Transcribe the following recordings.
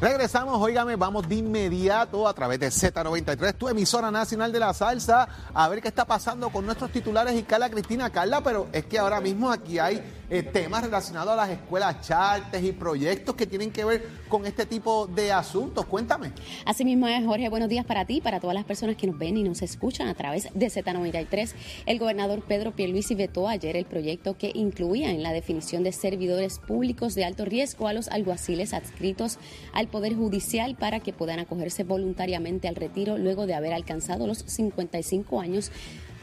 Regresamos, óigame, vamos de inmediato a través de Z93, tu emisora nacional de la salsa, a ver qué está pasando con nuestros titulares y Carla Cristina. Carla, pero es que ahora mismo aquí hay eh, temas relacionados a las escuelas chartes y proyectos que tienen que ver con este tipo de asuntos. Cuéntame. Así mismo es, Jorge. Buenos días para ti, para todas las personas que nos ven y nos escuchan a través de Z93. El gobernador Pedro Pierluisi vetó ayer el proyecto que incluía en la definición de servidores públicos de alto riesgo a los alguaciles adscritos al Poder Judicial para que puedan acogerse voluntariamente al retiro luego de haber alcanzado los 55 años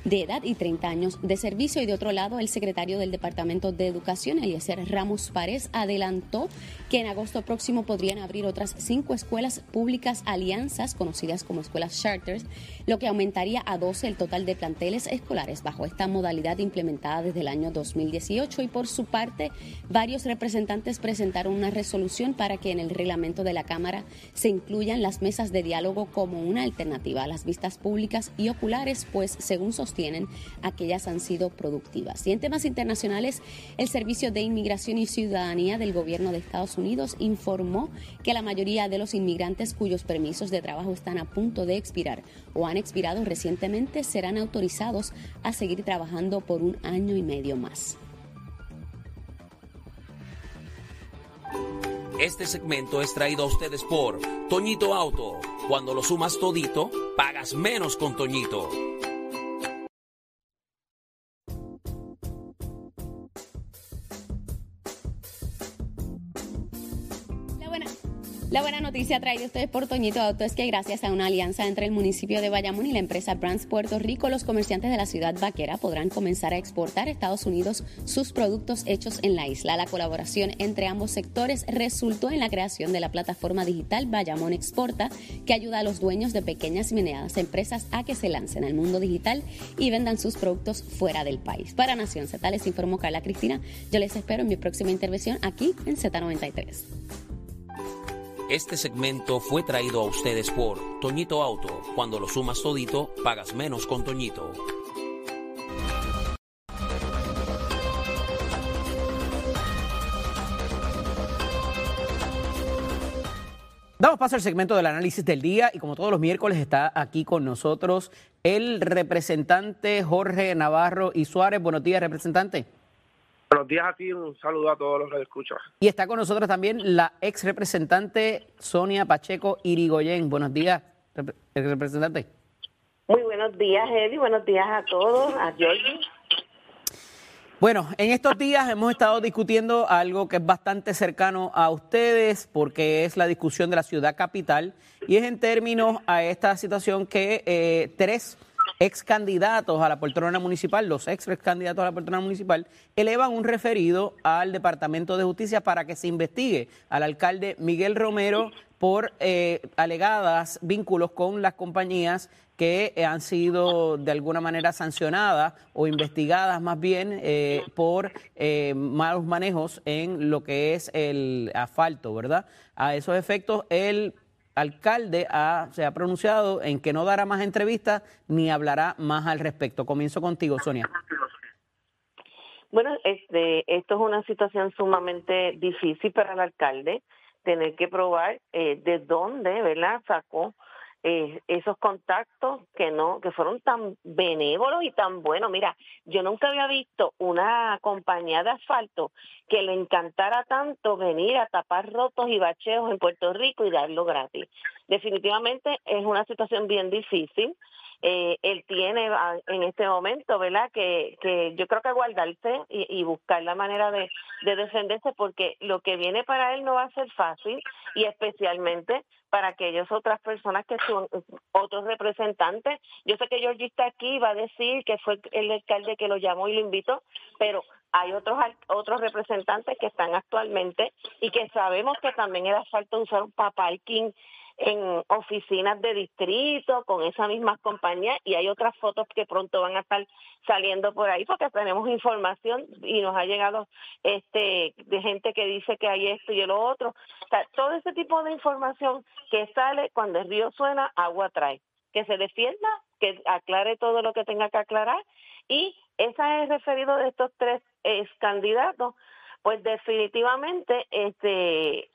de edad y 30 años de servicio. Y de otro lado, el secretario del Departamento de Educación, Eliezer Ramos Párez, adelantó que en agosto próximo podrían abrir otras cinco escuelas públicas alianzas, conocidas como escuelas charters, lo que aumentaría a 12 el total de planteles escolares bajo esta modalidad implementada desde el año 2018. Y por su parte, varios representantes presentaron una resolución para que en el reglamento de la Cámara se incluyan las mesas de diálogo como una alternativa a las vistas públicas y oculares, pues según sostienen, aquellas han sido productivas. Y en temas internacionales, el Servicio de Inmigración y Ciudadanía del Gobierno de Estados Unidos informó que la mayoría de los inmigrantes cuyos permisos de trabajo están a punto de expirar o han expirado recientemente serán autorizados a seguir trabajando por un año y medio más. Este segmento es traído a ustedes por Toñito Auto. Cuando lo sumas todito, pagas menos con Toñito. Noticia traída ustedes por Toñito Auto es que gracias a una alianza entre el municipio de Bayamón y la empresa Brands Puerto Rico, los comerciantes de la ciudad vaquera podrán comenzar a exportar a Estados Unidos sus productos hechos en la isla. La colaboración entre ambos sectores resultó en la creación de la plataforma digital Bayamón Exporta, que ayuda a los dueños de pequeñas y medianas empresas a que se lancen al mundo digital y vendan sus productos fuera del país. Para Nación Z les informó Carla Cristina. Yo les espero en mi próxima intervención aquí en Z93. Este segmento fue traído a ustedes por Toñito Auto. Cuando lo sumas todito, pagas menos con Toñito. Damos paso al segmento del análisis del día y como todos los miércoles está aquí con nosotros el representante Jorge Navarro y Suárez. Buenos días, representante. Buenos días a ti, un saludo a todos los que escuchan. Y está con nosotros también la ex representante Sonia Pacheco Irigoyen. Buenos días, ex representante. Muy buenos días, Eddie. Buenos días a todos, a Georgie. Bueno, en estos días hemos estado discutiendo algo que es bastante cercano a ustedes porque es la discusión de la ciudad capital y es en términos a esta situación que eh, tres ex candidatos a la poltrona municipal, los ex candidatos a la poltrona municipal, elevan un referido al Departamento de Justicia para que se investigue al alcalde Miguel Romero por eh, alegadas vínculos con las compañías que eh, han sido de alguna manera sancionadas o investigadas más bien eh, por malos manejos en lo que es el asfalto, ¿verdad? A esos efectos, el alcalde se ha pronunciado en que no dará más entrevistas ni hablará más al respecto. Comienzo contigo, Sonia. Bueno, este, esto es una situación sumamente difícil para el alcalde, tener que probar eh, de dónde, ¿verdad? Sacó eh, esos contactos que no que fueron tan benévolos y tan buenos. Mira, yo nunca había visto una compañía de asfalto que le encantara tanto venir a tapar rotos y bacheos en Puerto Rico y darlo gratis. Definitivamente es una situación bien difícil. Eh, él tiene ah, en este momento, ¿verdad? Que, que yo creo que guardarse y, y buscar la manera de, de defenderse porque lo que viene para él no va a ser fácil y especialmente para aquellas otras personas que son otros representantes. Yo sé que Georgie está aquí y va a decir que fue el alcalde que lo llamó y lo invitó, pero hay otros otros representantes que están actualmente y que sabemos que también era falta usar un parking en oficinas de distrito con esas mismas compañías y hay otras fotos que pronto van a estar saliendo por ahí porque tenemos información y nos ha llegado este de gente que dice que hay esto y lo otro. Todo ese tipo de información que sale cuando el río suena, agua trae. Que se defienda, que aclare todo lo que tenga que aclarar y esa es referido de estos tres ex candidatos, pues definitivamente este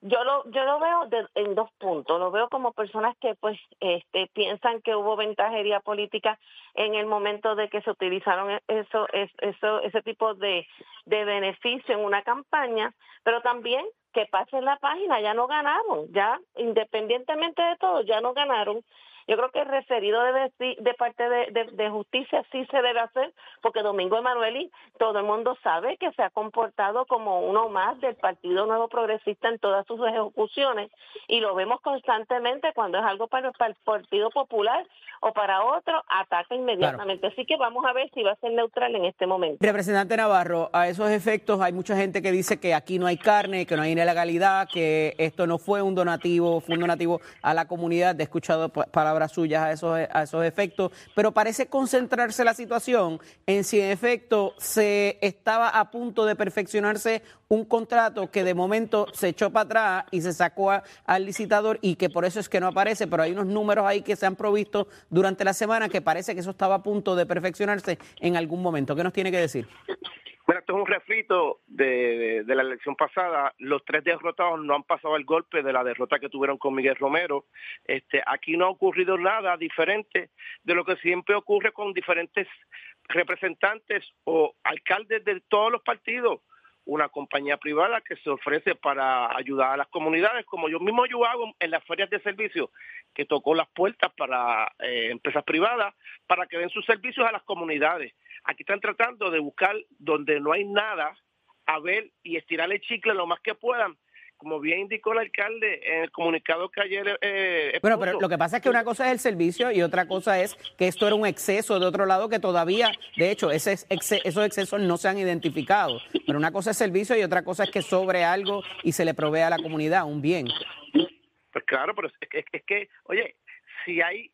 yo lo yo lo veo en dos puntos lo veo como personas que pues este piensan que hubo ventajería política en el momento de que se utilizaron e, eso eso ese tipo de de beneficio en una campaña pero también que pasen la página ya no ganaron ya independientemente de todo ya no ganaron yo creo que el referido de, de parte de, justicia sí se debe hacer, porque Domingo Emanueli, todo el mundo sabe que se ha comportado como uno más del Partido Nuevo Progresista en todas sus ejecuciones, y lo vemos constantemente cuando es algo para, el Partido Popular o para otro, ataca inmediatamente. Así que vamos a ver si va a ser neutral en este momento. Representante Navarro, a esos efectos hay mucha gente que dice que aquí no hay carne, que no hay ilegalidad, que esto no fue un donativo, fue un donativo a la comunidad. He escuchado palabras suyas a esos, a esos efectos, pero parece concentrarse la situación en si en efecto se estaba a punto de perfeccionarse un contrato que de momento se echó para atrás y se sacó al licitador y que por eso es que no aparece, pero hay unos números ahí que se han provisto durante la semana que parece que eso estaba a punto de perfeccionarse en algún momento. ¿Qué nos tiene que decir? Bueno, esto es un refrito de, la elección pasada. Los tres derrotados no han pasado el golpe de la derrota que tuvieron con Miguel Romero. Este, aquí no ha ocurrido nada diferente de lo que siempre ocurre con diferentes representantes o alcaldes de todos los partidos una compañía privada que se ofrece para ayudar a las comunidades, como yo mismo yo hago en las ferias de servicios, que tocó las puertas para eh, empresas privadas para que den sus servicios a las comunidades. Aquí están tratando de buscar donde no hay nada, a ver y estirar el chicle lo más que puedan como bien indicó el alcalde en el comunicado que ayer... Eh, bueno, pero lo que pasa es que una cosa es el servicio y otra cosa es que esto era un exceso de otro lado que todavía, de hecho, ese esos excesos no se han identificado. Pero una cosa es servicio y otra cosa es que sobre algo y se le provee a la comunidad un bien. Pues claro, pero es, es que, oye, si hay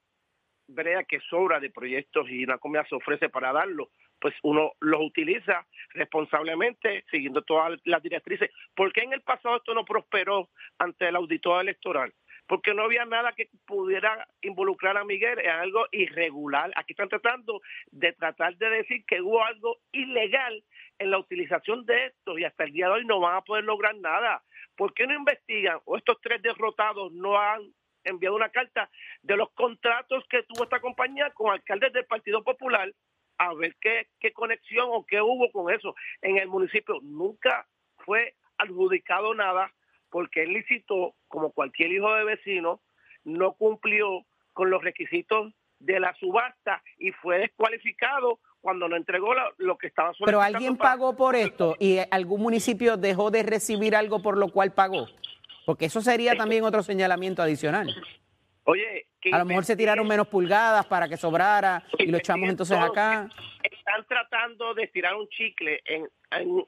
brea que sobra de proyectos y una comunidad se ofrece para darlo, pues uno los utiliza responsablemente, siguiendo todas las directrices. ¿Por qué en el pasado esto no prosperó ante el auditor electoral? Porque no había nada que pudiera involucrar a Miguel en algo irregular. Aquí están tratando de tratar de decir que hubo algo ilegal en la utilización de esto y hasta el día de hoy no van a poder lograr nada. ¿Por qué no investigan o estos tres derrotados no han enviado una carta de los contratos que tuvo esta compañía con alcaldes del Partido Popular a ver qué, qué conexión o qué hubo con eso. En el municipio nunca fue adjudicado nada porque él licitó, como cualquier hijo de vecino, no cumplió con los requisitos de la subasta y fue descualificado cuando no entregó lo, que estaba solicitando. Pero alguien pagó por esto y algún municipio dejó de recibir algo por lo cual pagó. Porque eso sería también otro señalamiento adicional. Oye, a lo mejor se tiraron menos pulgadas para que sobrara y lo echamos entonces acá. Están tratando de tirar un chicle en,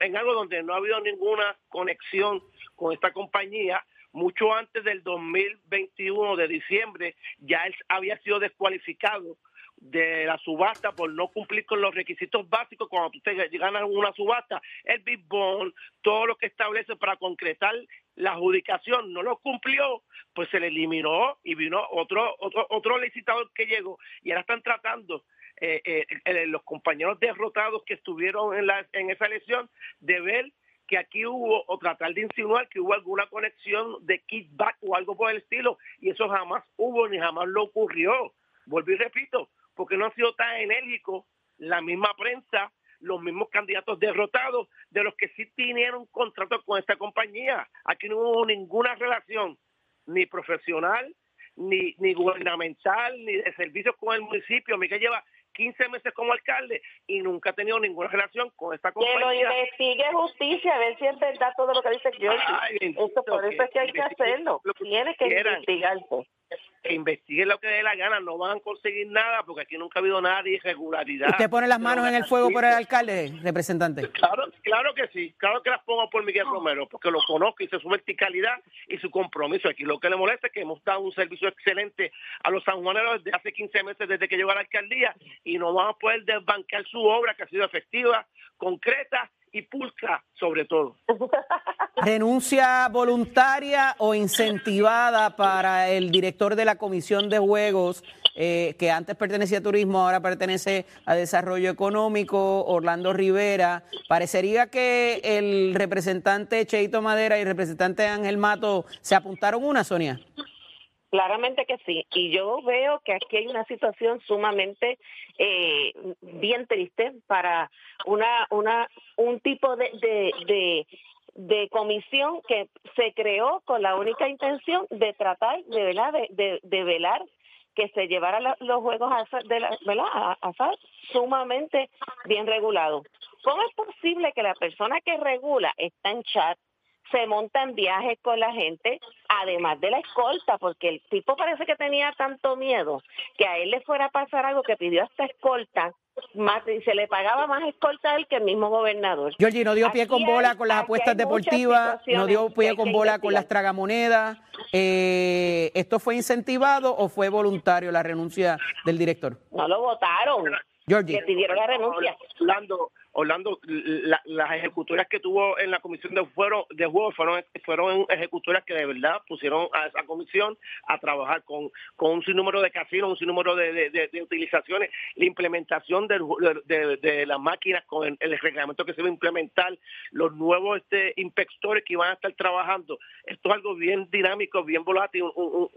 en, algo donde no ha habido ninguna conexión con esta compañía. Mucho antes del 2021 de diciembre ya él había sido descualificado de la subasta por no cumplir con los requisitos básicos cuando usted gana una subasta, el big bond, todo lo que establece para concretar la adjudicación no lo cumplió, pues se le eliminó y vino otro otro otro licitador que llegó y ahora están tratando eh, eh, los compañeros derrotados que estuvieron en la en esa elección de ver que aquí hubo o tratar de insinuar que hubo alguna conexión de kickback o algo por el estilo y eso jamás hubo ni jamás lo ocurrió. Vuelvo y repito, porque no ha sido tan enérgico la misma prensa, los mismos candidatos derrotados de los que sí tenían contrato con esta compañía. Aquí no hubo ninguna relación, ni profesional, ni, ni gubernamental, ni de servicios con el municipio. Miguel lleva 15 meses como alcalde y nunca ha tenido ninguna relación con esta compañía. Que lo investigue justicia, a ver si es verdad todo lo que dice George. por eso es que hay que hacerlo. Tiene que investigarse que investiguen lo que dé la gana, no van a conseguir nada porque aquí nunca ha habido nada de irregularidad. ¿Usted pone las manos en el fuego por el alcalde, representante? Claro, claro que sí, claro que las pongo por Miguel Romero, porque lo conozco y sé su verticalidad y su compromiso. Aquí lo que le molesta es que hemos dado un servicio excelente a los sanjuaneros desde hace 15 meses desde que llegó a la alcaldía y no vamos a poder desbancar su obra que ha sido efectiva, concreta y pulcra sobre todo. ¿Renuncia voluntaria o incentivada para el director de la Comisión de Juegos eh, que antes pertenecía a turismo, ahora pertenece a desarrollo económico, Orlando Rivera. Parecería que el representante Cheito Madera y el representante Ángel Mato se apuntaron una, Sonia. Claramente que sí. Y yo veo que aquí hay una situación sumamente eh, bien triste para una, una, un tipo de, de, de, comisión que se creó con la única intención de tratar de, de, de, velar que se llevara los juegos a, de la, ¿verdad? A, sumamente bien regulados. ¿Cómo es posible que la persona que regula está en chat, se monta en viajes con la gente, además de la escolta, porque el tipo parece que tenía tanto miedo que a él le fuera a pasar algo que pidió hasta escolta, más, y se le pagaba más escolta a él que el mismo gobernador. Georgie, no dio pie con bola con las apuestas deportivas, no dio pie con bola con las tragamonedas. Eh, ¿Esto fue incentivado o fue voluntario la renuncia del director? No lo votaron. Georgie. Le pidieron la renuncia. Orlando, las ejecutorias que tuvo en la comisión de, fuero, de juego fueron, fueron ejecutorias que de verdad pusieron a esa comisión a trabajar con, con un sinnúmero de casinos, un sinnúmero de, de, utilizaciones, la implementación de, las máquinas con el, reglamento que se va a implementar, los nuevos este, inspectores que iban a estar trabajando. Esto es algo bien dinámico, bien volátil,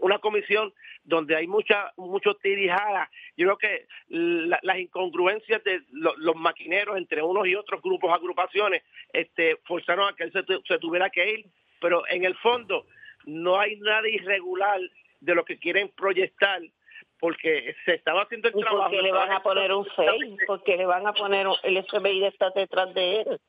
una comisión donde hay mucha mucho tirijada. Yo creo que las incongruencias de los maquineros entre unos y otros grupos, agrupaciones, este, forzaron a que él se, tuviera que ir, pero en el fondo no hay nada irregular de lo que quieren proyectar porque se estaba haciendo el trabajo. ¿Por qué le van a poner un FEI? ¿Por qué le van a poner el FBI está detrás de él?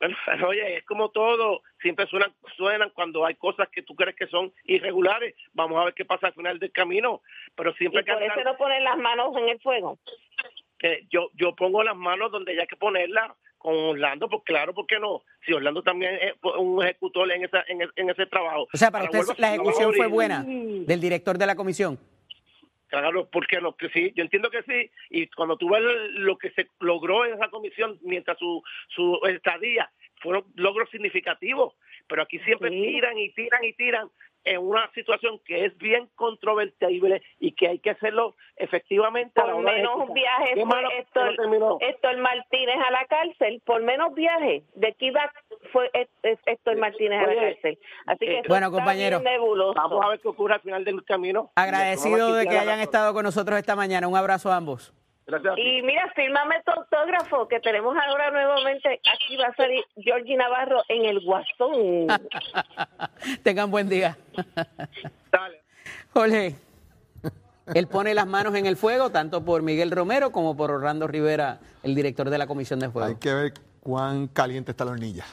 oye, es como todo, siempre suenan, suenan cuando hay cosas que tú crees que son irregulares. Vamos a ver qué pasa al final del camino, pero siempre ¿Y por eso no ponen las manos en el fuego? Yo, yo pongo las manos donde hay que ponerlas con Orlando, pues claro, ¿por qué no? Si Orlando también es un ejecutor en, esa, en, ese trabajo. O sea, para usted la ejecución fue buena del director de la comisión. Claro, porque lo que sí, yo entiendo que sí, y cuando tú ves lo que se logró en esa comisión mientras su, su estadía, fueron logros significativos, pero aquí siempre tiran y tiran y tiran en una situación que es bien controvertible y que hay que hacerlo efectivamente. Por menos viajes Héctor, Martínez a la cárcel, por menos viajes. ¿De qué iba fue Héctor Martínez a la cárcel? Así que bueno, compañero, vamos a ver qué ocurre al final del camino. Agradecido de que hayan estado con nosotros esta mañana. Un abrazo a ambos. Y mira, fírmame tu autógrafo, que tenemos ahora nuevamente, aquí va a salir Georgie Navarro en el Guasón. Tengan buen día. Dale. Jorge, él pone las manos en el fuego, tanto por Miguel Romero como por Orlando Rivera, el director de la Comisión de Fuego. Hay que ver cuán caliente está la hornilla.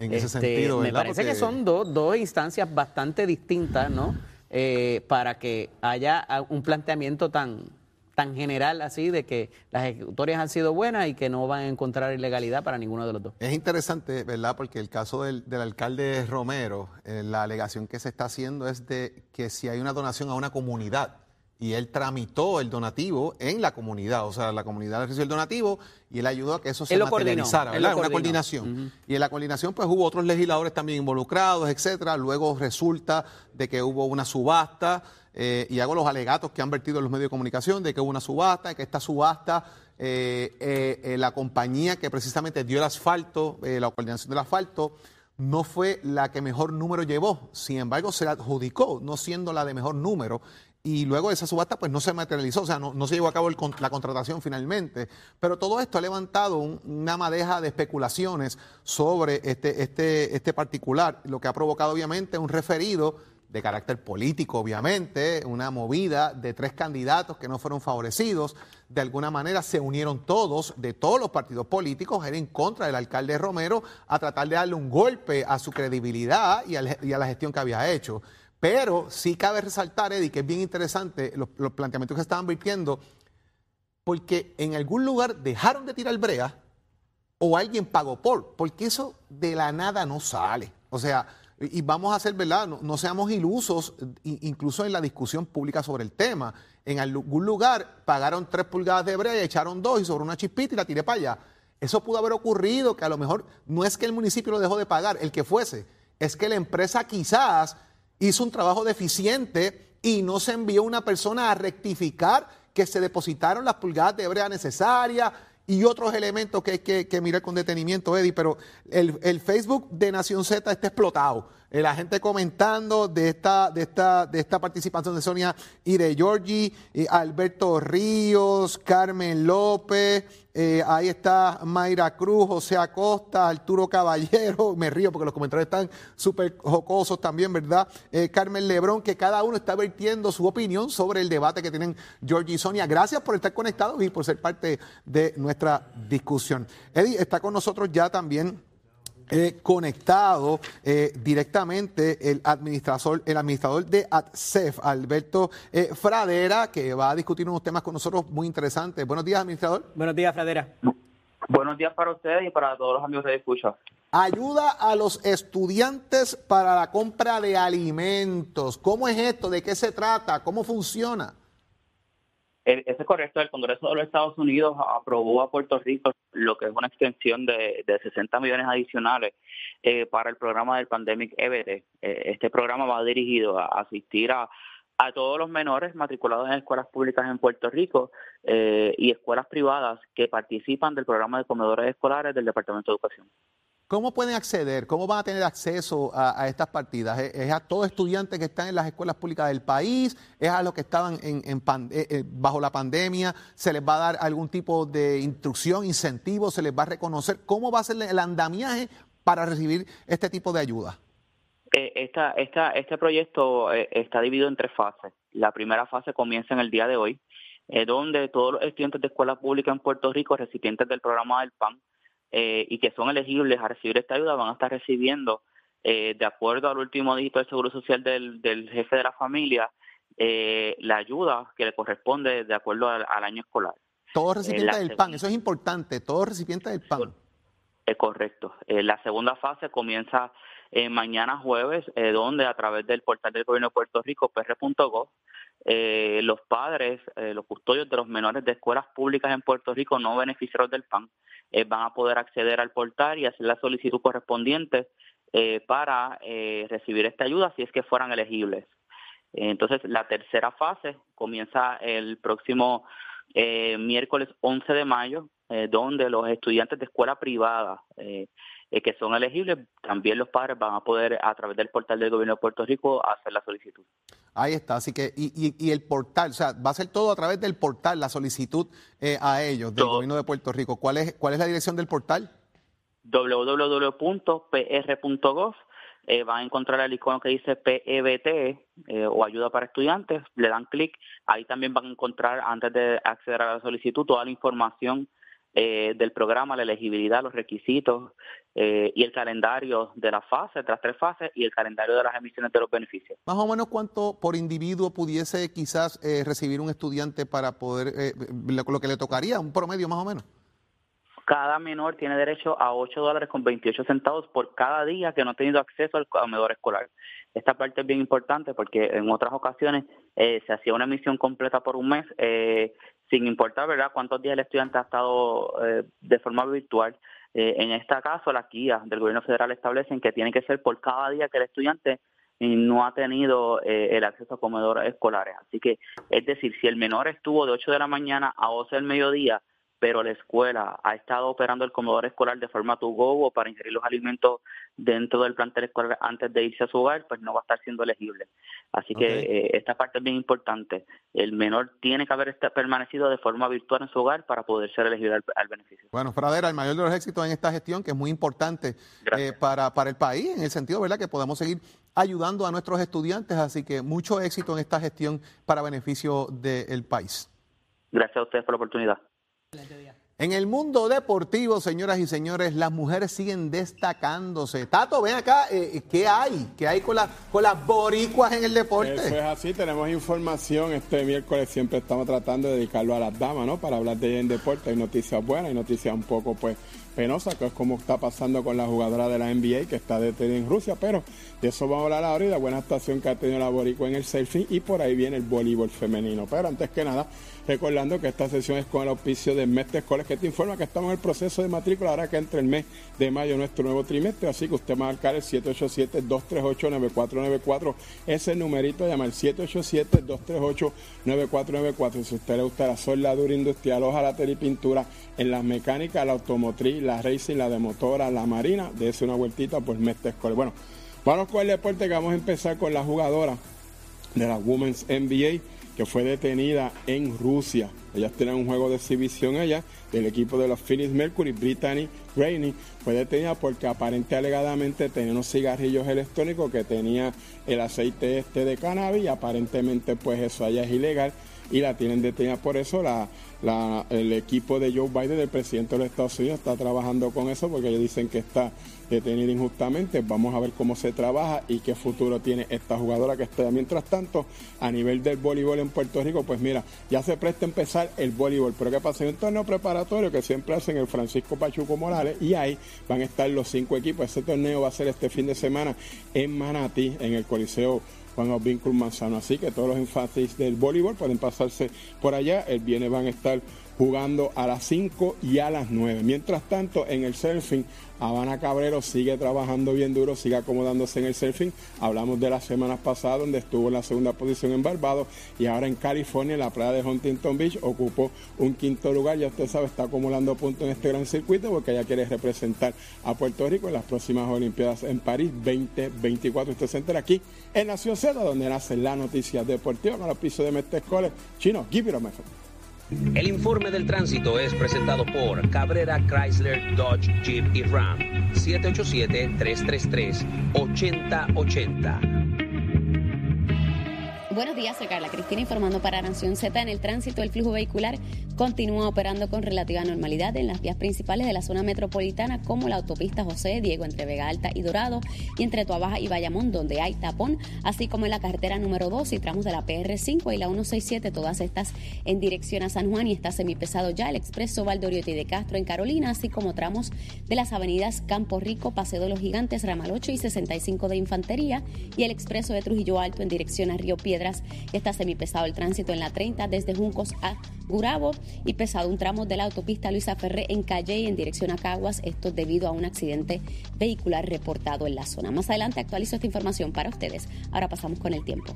En ese este, sentido, Me parece que son dos, dos instancias bastante distintas, ¿no? Eh, para que haya un planteamiento tan, tan general así de que las ejecutorias han sido buenas y que no van a encontrar ilegalidad para ninguno de los dos. Es interesante, ¿verdad? Porque el caso del, alcalde Romero, eh, la alegación que se está haciendo es de que si hay una donación a una comunidad y él tramitó el donativo en la comunidad, o sea, la comunidad recibió el donativo y él ayudó a que eso se materializara, ¿verdad? Una coordinación. Y en la coordinación pues hubo otros legisladores también involucrados, etcétera. Luego resulta de que hubo una subasta eh, y hago los alegatos que han vertido en los medios de comunicación de que hubo una subasta, y que esta subasta, eh, eh, la compañía que precisamente dio el asfalto, la coordinación del asfalto, no fue la que mejor número llevó. Sin embargo, se la adjudicó, no siendo la de mejor número. Y luego esa subasta pues no se materializó, o sea, no, se llevó a cabo la contratación finalmente. Pero todo esto ha levantado una madeja de especulaciones sobre este, este, este particular, lo que ha provocado obviamente un referido de carácter político, obviamente, una movida de tres candidatos que no fueron favorecidos. De alguna manera se unieron todos, de todos los partidos políticos, en contra del alcalde Romero, a tratar de darle un golpe a su credibilidad y a, la gestión que había hecho. Pero sí cabe resaltar, Eddie, que es bien interesante los, los planteamientos que estaban virtiendo, porque en algún lugar dejaron de tirar brea o alguien pagó por, porque eso de la nada no sale. O sea, y vamos a hacer, ¿verdad? No, seamos ilusos, incluso en la discusión pública sobre el tema. En algún lugar pagaron tres pulgadas de brea, echaron dos y sobre una chispita y la tiré para allá. Eso pudo haber ocurrido, que a lo mejor no es que el municipio lo dejó de pagar, el que fuese, es que la empresa quizás hizo un trabajo deficiente y no se envió una persona a rectificar que se depositaron las pulgadas de brea necesarias y otros elementos que hay que, mirar con detenimiento, Eddie, pero el, el, Facebook de Nación Z está explotado. La gente comentando de esta, de esta, de esta participación de Sonia y de Giorgi, Alberto Ríos, Carmen López, eh, ahí está Mayra Cruz, José Acosta, Arturo Caballero, me río porque los comentarios están súper jocosos también, ¿verdad? Eh, Carmen Lebrón, que cada uno está vertiendo su opinión sobre el debate que tienen Georgie y Sonia. Gracias por estar conectados y por ser parte de nuestra discusión. Eddie, está con nosotros ya también conectado eh, directamente el administrador, el administrador de ADCEF, Alberto eh, Fradera, que va a discutir unos temas con nosotros muy interesantes. Buenos días, administrador. Buenos días, Fradera. Buenos días para ustedes y para todos los amigos de escucha. Ayuda a los estudiantes para la compra de alimentos. ¿Cómo es esto? ¿De qué se trata? ¿Cómo funciona? Ese es correcto. El Congreso de los Estados Unidos aprobó a Puerto Rico lo que es una extensión de, 60 millones adicionales eh, para el programa del Pandemic EBT. Eh, este programa va dirigido a asistir a, a todos los menores matriculados en escuelas públicas en Puerto Rico eh, y escuelas privadas que participan del programa de comedores escolares del Departamento de Educación. ¿Cómo pueden acceder? ¿Cómo van a tener acceso a, estas partidas? ¿Es, a todos estudiantes que están en las escuelas públicas del país? ¿Es a los que estaban eh, eh, bajo la pandemia? ¿Se les va a dar algún tipo de instrucción, incentivo? ¿Se les va a reconocer? ¿Cómo va a ser el andamiaje para recibir este tipo de ayuda? Eh, esta, esta, este proyecto está dividido en tres fases. La primera fase comienza en el día de hoy, donde todos los estudiantes de escuela pública en Puerto Rico, recipientes del programa del PAN, eh, y que son elegibles a recibir esta ayuda van a estar recibiendo, eh, de acuerdo al último dígito del Seguro Social del, jefe de la familia, eh, la ayuda que le corresponde de acuerdo al, año escolar. Todos recipientes del PAN, eso es importante, todos recipientes del PAN. Es correcto. la segunda fase comienza mañana jueves, donde a través del portal del gobierno de Puerto Rico, pr.gov, eh, los padres, eh, los custodios de los menores de escuelas públicas en Puerto Rico no beneficiarios del PAN eh, van a poder acceder al portal y hacer la solicitud correspondiente para recibir esta ayuda si es que fueran elegibles. Entonces, la tercera fase comienza el próximo miércoles 11 de mayo, donde los estudiantes de escuela privada que son elegibles, también los padres van a poder a través del portal del gobierno de Puerto Rico hacer la solicitud. Ahí está, así que, y, y, el portal, o sea, va a ser todo a través del portal, la solicitud eh, a ellos, del gobierno de Puerto Rico. ¿Cuál es, ¿Cuál es la dirección del portal? www.pr.gov. Eh, van a encontrar el icono que dice PEBT eh, o ayuda para estudiantes, le dan clic, ahí también van a encontrar antes de acceder a la solicitud toda la información eh, del programa, la elegibilidad, los requisitos eh, y el calendario de la fase, de las tres fases y el calendario de las emisiones de los beneficios. Más o menos cuánto por individuo pudiese quizás eh, recibir un estudiante para poder, lo, que le tocaría, un promedio más o menos. Cada menor tiene derecho a 8 dólares con 28 centavos por cada día que no ha tenido acceso al comedor escolar. Esta parte es bien importante porque en otras ocasiones se hacía una emisión completa por un mes sin importar verdad cuántos días el estudiante ha estado eh, de forma virtual. Eh, en este caso, las guías del gobierno federal establecen que tiene que ser por cada día que el estudiante no ha tenido eh, el acceso a comedores escolares. Así que, es decir, si el menor estuvo de 8 de la mañana a 12 del mediodía, pero la escuela ha estado operando el comedor escolar de forma to go o para ingerir los alimentos dentro del plantel escolar antes de irse a su hogar, pues no va a estar siendo elegible. Así que eh, esta parte es bien importante. El menor tiene que haber permanecido de forma virtual en su hogar para poder ser elegible al, beneficio. Bueno, Fradera, el mayor de los éxitos en esta gestión, que es muy importante eh, para, para el país, en el sentido, ¿verdad?, que podamos seguir ayudando a nuestros estudiantes. Así que mucho éxito en esta gestión para beneficio del país. Gracias a ustedes por la oportunidad. En el mundo deportivo, señoras y señores, las mujeres siguen destacándose. Tato, ven acá, eh, ¿qué hay? ¿Qué hay con, con las boricuas en el deporte? Eso es así, tenemos información. Este miércoles siempre estamos tratando de dedicarlo a las damas, ¿no? Para hablar de ella en deporte. Hay noticias buenas, y noticias un poco, pues, penosa, que es como está pasando con la jugadora de la NBA que está detenida en Rusia, pero de eso vamos a hablar ahora y la buena actuación que ha tenido la Boricua en el surfing y por ahí viene el voleibol femenino. Pero antes que nada, recordando que esta sesión es con el auspicio de Mestre Escoles, que te informa que estamos en el proceso de matrícula ahora que entra el mes de mayo nuestro nuevo trimestre, así que usted va a marcar el 787-238-9494, ese numerito llama el 787-238-9494. Si usted le gusta la soldadura industrial, hojalatería y pintura en las mecánicas, la automotriz, la racing, la de motora, la marina, dése una vueltita por Mestre Escoles. Bueno, vamos con el deporte que vamos a empezar con la jugadora de la Women's NBA que fue detenida en Rusia. Ellas tienen un juego de exhibición allá del equipo de los Phoenix Mercury, Brittany Rainey, fue detenida porque aparentemente alegadamente tenía unos cigarrillos electrónicos que tenía el aceite este de cannabis y aparentemente pues eso allá es ilegal y la tienen detenida por eso. La, el equipo de Joe Biden, el presidente de los Estados Unidos, está trabajando con eso porque ellos dicen que está detenida injustamente. Vamos a ver cómo se trabaja y qué futuro tiene esta jugadora que está. Mientras tanto, a nivel del voleibol en Puerto Rico, pues mira, ya se presta a empezar el voleibol. Pero ¿qué pasa? Hay un torneo preparatorio que siempre hacen el Francisco Pachuco Morales y ahí van a estar los cinco equipos. Ese torneo va a ser este fin de semana en Manatí, en el Coliseo Juan Albín Manzano. Así que todos los énfasis del voleibol pueden pasarse por allá. El viernes van a estar jugando a las 5 y a las 9. Mientras tanto, en el surfing, Habana Cabrero sigue trabajando bien duro, sigue acomodándose en el surfing. Hablamos de las semanas pasadas donde estuvo en la segunda posición en Barbados y ahora en California, en la playa de Huntington Beach, ocupó un quinto lugar. Ya usted sabe, está acumulando puntos en este gran circuito porque ella quiere representar a Puerto Rico en las próximas Olimpiadas en París 2024. Usted se entera aquí en Nación Z, donde nace la noticia deportiva con el piso de Mestre Chino, give it a el informe del tránsito es presentado por Cabrera Chrysler Dodge Jeep y Ram 787-333-8080. Buenos días, soy Carla Cristina informando para Nación Z. En el tránsito, el flujo vehicular continúa operando con relativa normalidad en las vías principales de la zona metropolitana, como la autopista José Diego entre Vega Alta y Dorado, y entre Tuabaja y Bayamón, donde hay tapón, así como en la carretera número 2 y tramos de la PR5 y la 167, todas estas en dirección a San Juan y está semipesado ya el expreso Valdoriotti de Castro en Carolina, así como tramos de las avenidas Campo Rico, Paseo de los Gigantes, Ramal 8 y 65 de Infantería, y el expreso de Trujillo Alto en dirección a Río Piedra Está semipesado el tránsito en la 30 desde Juncos a Gurabo y pesado un tramo de la autopista Luisa Ferré en Calle y en dirección a Caguas, esto debido a un accidente vehicular reportado en la zona. Más adelante actualizo esta información para ustedes. Ahora pasamos con el tiempo.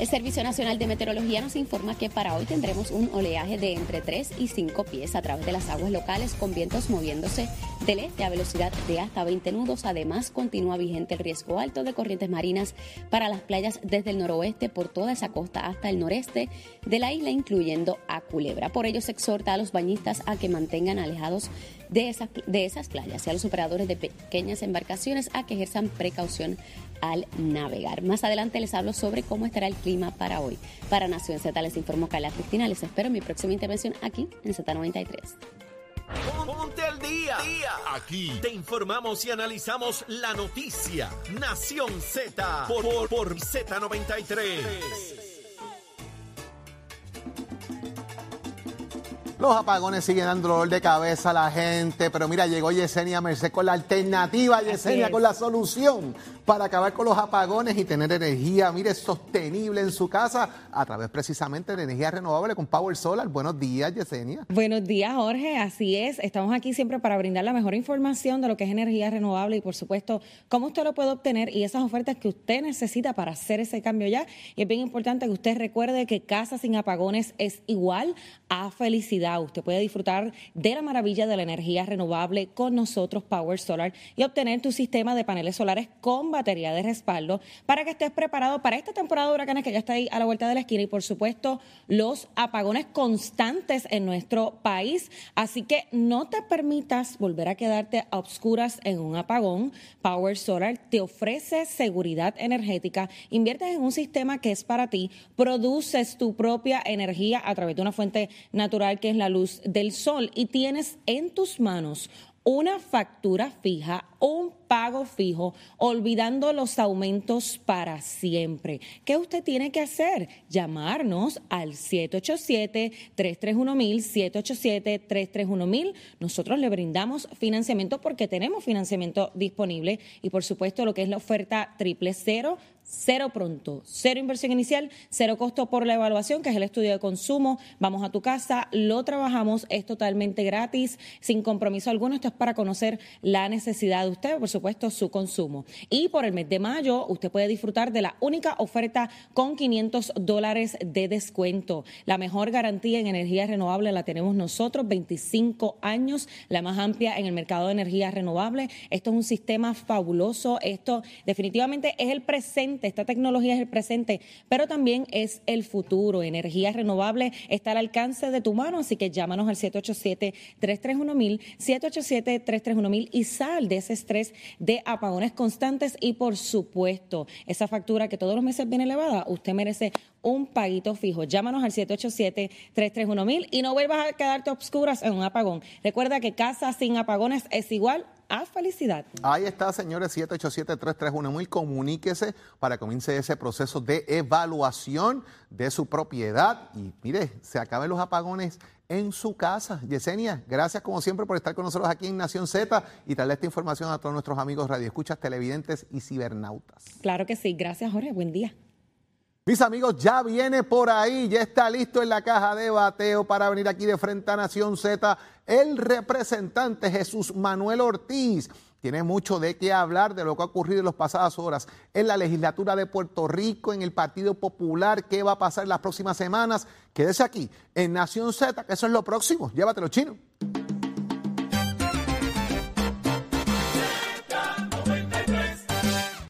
El Servicio Nacional de Meteorología nos informa que para hoy tendremos un oleaje de entre 3 y 5 pies a través de las aguas locales con vientos moviéndose del este a velocidad de hasta 20 nudos. Además, continúa vigente el riesgo alto de corrientes marinas para las playas desde el noroeste por toda esa costa hasta el noreste de la isla, incluyendo a Culebra. Por ello, se exhorta a los bañistas a que mantengan alejados de esas, de esas playas y a los operadores de pequeñas embarcaciones a que ejerzan precaución al navegar. Más adelante les hablo sobre cómo estará el clima para hoy. Para Nación Z les informo Carla Cristina. Les espero en mi próxima intervención aquí en Z93. Ponte al día. Aquí te informamos y analizamos la noticia. Nación Z por, por Z93. Los apagones siguen dando dolor de cabeza a la gente, pero mira, llegó Yesenia Merced con la alternativa, Yesenia con la solución para acabar con los apagones y tener energía, mire, sostenible en su casa a través precisamente de energía renovable con Power Solar. Buenos días, Yesenia. Buenos días, Jorge. Así es. Estamos aquí siempre para brindar la mejor información de lo que es energía renovable y, por supuesto, cómo usted lo puede obtener y esas ofertas que usted necesita para hacer ese cambio ya. Y es bien importante que usted recuerde que casa sin apagones es igual a felicidad. Usted puede disfrutar de la maravilla de la energía renovable con nosotros, Power Solar, y obtener tu sistema de paneles solares con batería de respaldo para que estés preparado para esta temporada de huracanes que ya está ahí a la vuelta de la esquina y por supuesto los apagones constantes en nuestro país. Así que no te permitas volver a quedarte a obscuras en un apagón. Power Solar te ofrece seguridad energética, inviertes en un sistema que es para ti, produces tu propia energía a través de una fuente natural que es la luz del sol y tienes en tus manos una factura fija, un pago fijo, olvidando los aumentos para siempre. ¿Qué usted tiene que hacer? Llamarnos al 787-331-1000, 787-331-1000. Nosotros le brindamos financiamiento porque tenemos financiamiento disponible y por supuesto lo que es la oferta triple cero cero pronto, cero inversión inicial, cero costo por la evaluación, que es el estudio de consumo. Vamos a tu casa, lo trabajamos, es totalmente gratis, sin compromiso alguno. Esto es para conocer la necesidad de usted, por supuesto, su consumo. Y por el mes de mayo, usted puede disfrutar de la única oferta con 500 dólares de descuento. La mejor garantía en energía renovable la tenemos nosotros, 25 años, la más amplia en el mercado de energía renovable. Esto es un sistema fabuloso. Esto definitivamente es el presente esta tecnología es el presente, pero también es el futuro. Energía renovable está al alcance de tu mano, así que llámanos al 787-331-1000, 787-331-1000 y sal de ese estrés de apagones constantes y por supuesto, esa factura que todos los meses viene elevada, usted merece un paguito fijo. Llámanos al 787-331-1000 y no vuelvas a quedarte obscuras en un apagón. Recuerda que casa sin apagones es igual a felicidad. Ahí está, señores, 787-331-1000. Comuníquese para que comience ese proceso de evaluación de su propiedad. Y mire, se acaben los apagones en su casa. Yesenia, gracias como siempre por estar con nosotros aquí en Nación Z y darle esta información a todos nuestros amigos radioescuchas, televidentes y cibernautas. Claro que sí. Gracias, Jorge. Buen día. Mis amigos, ya viene por ahí, ya está listo en la caja de bateo para venir aquí de frente a Nación Z el representante Jesús Manuel Ortiz. Tiene mucho de qué hablar de lo que ha ocurrido en las pasadas horas en la legislatura de Puerto Rico, en el Partido Popular, qué va a pasar en las próximas semanas. Quédese aquí en Nación Z, que eso es lo próximo. Llévatelo, chino.